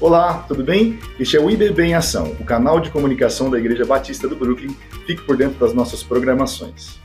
Olá, tudo bem? Este é o IBB em Ação, o canal de comunicação da Igreja Batista do Brooklyn. Fique por dentro das nossas programações.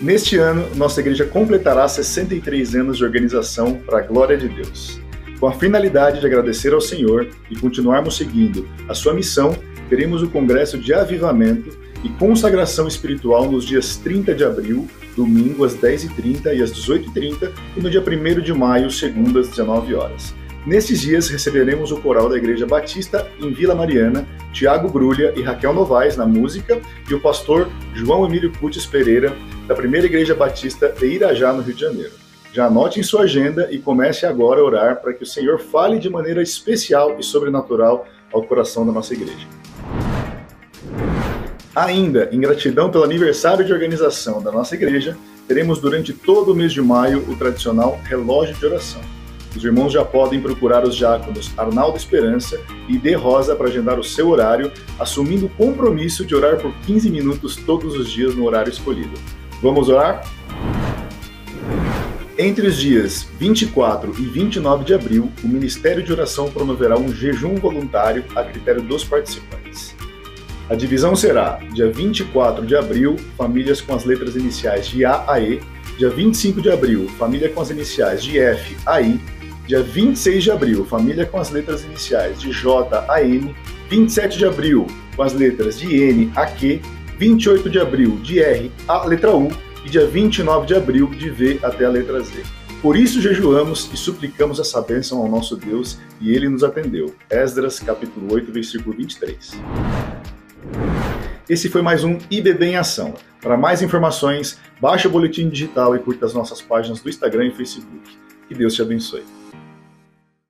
Neste ano, nossa igreja completará 63 anos de organização para a glória de Deus. Com a finalidade de agradecer ao Senhor e continuarmos seguindo a sua missão, teremos o Congresso de Avivamento e Consagração Espiritual nos dias 30 de abril, domingo às 10h30 e às 18h30 e no dia 1 de maio, segunda às 19 horas. Nesses dias receberemos o coral da Igreja Batista em Vila Mariana, Tiago Brulha e Raquel Novaes na música e o pastor João Emílio Putis Pereira da Primeira Igreja Batista de Irajá, no Rio de Janeiro. Já anote em sua agenda e comece agora a orar para que o Senhor fale de maneira especial e sobrenatural ao coração da nossa igreja. Ainda, em gratidão pelo aniversário de organização da nossa igreja, teremos durante todo o mês de maio o tradicional relógio de oração. Os irmãos já podem procurar os diáconos Arnaldo Esperança e De Rosa para agendar o seu horário, assumindo o compromisso de orar por 15 minutos todos os dias no horário escolhido. Vamos orar? Entre os dias 24 e 29 de abril, o Ministério de Oração promoverá um jejum voluntário a critério dos participantes. A divisão será dia 24 de abril, famílias com as letras iniciais de A a E, dia 25 de abril, família com as iniciais de F a I, dia 26 de abril, família com as letras iniciais de J a M, 27 de abril, com as letras de N a Q 28 de abril de R a letra U e dia 29 de abril de V até a letra Z. Por isso jejuamos e suplicamos essa bênção ao nosso Deus e ele nos atendeu. Esdras capítulo 8, versículo 23. Esse foi mais um IBB em Ação. Para mais informações, baixe o boletim digital e curta as nossas páginas do Instagram e Facebook. Que Deus te abençoe.